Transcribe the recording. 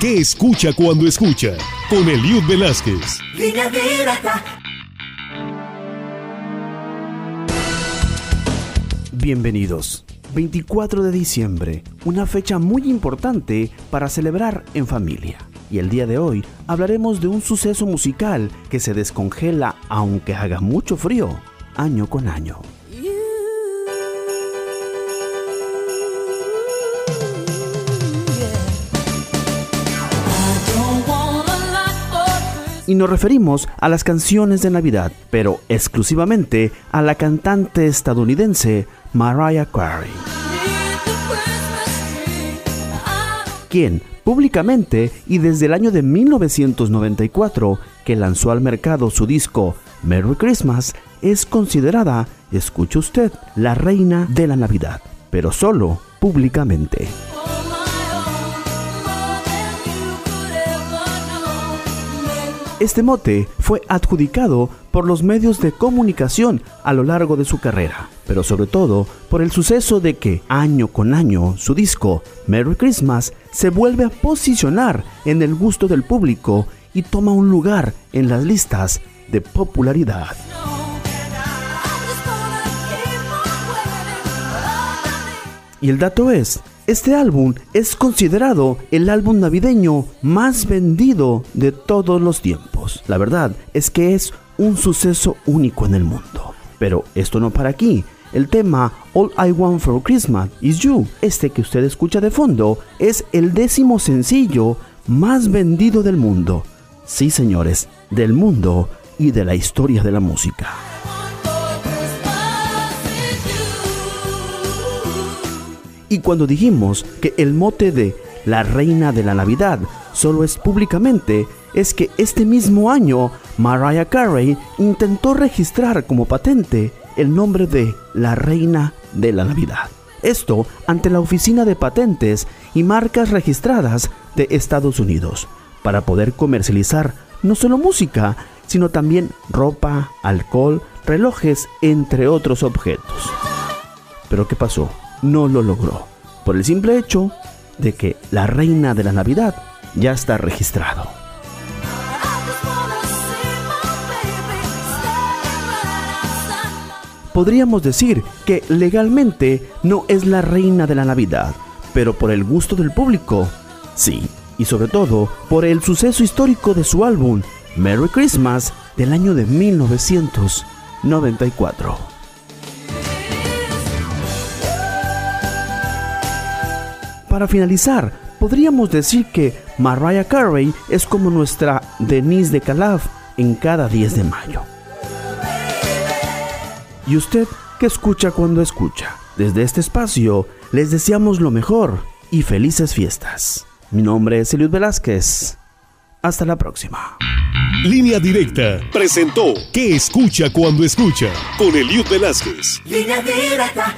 ¿Qué escucha cuando escucha? Con Eliud Velázquez. Bienvenidos. 24 de diciembre, una fecha muy importante para celebrar en familia. Y el día de hoy hablaremos de un suceso musical que se descongela aunque haga mucho frío, año con año. Y nos referimos a las canciones de Navidad, pero exclusivamente a la cantante estadounidense Mariah Carey. Quien públicamente y desde el año de 1994 que lanzó al mercado su disco Merry Christmas es considerada, escuche usted, la reina de la Navidad, pero solo públicamente. Este mote fue adjudicado por los medios de comunicación a lo largo de su carrera, pero sobre todo por el suceso de que año con año su disco Merry Christmas se vuelve a posicionar en el gusto del público y toma un lugar en las listas de popularidad. Y el dato es este álbum es considerado el álbum navideño más vendido de todos los tiempos. La verdad es que es un suceso único en el mundo. Pero esto no para aquí. El tema All I Want for Christmas is You, este que usted escucha de fondo, es el décimo sencillo más vendido del mundo. Sí, señores, del mundo y de la historia de la música. Y cuando dijimos que el mote de la reina de la Navidad solo es públicamente, es que este mismo año Mariah Carey intentó registrar como patente el nombre de la reina de la Navidad. Esto ante la Oficina de Patentes y Marcas Registradas de Estados Unidos, para poder comercializar no solo música, sino también ropa, alcohol, relojes, entre otros objetos. Pero ¿qué pasó? no lo logró, por el simple hecho de que la reina de la Navidad ya está registrado. Podríamos decir que legalmente no es la reina de la Navidad, pero por el gusto del público, sí, y sobre todo por el suceso histórico de su álbum Merry Christmas del año de 1994. Para finalizar, podríamos decir que Mariah Carey es como nuestra Denise de Calaf en cada 10 de mayo. ¿Y usted qué escucha cuando escucha? Desde este espacio les deseamos lo mejor y felices fiestas. Mi nombre es Eliud Velázquez. Hasta la próxima. Línea Directa presentó ¿Qué escucha cuando escucha? Con Eliud Velázquez. Línea Directa.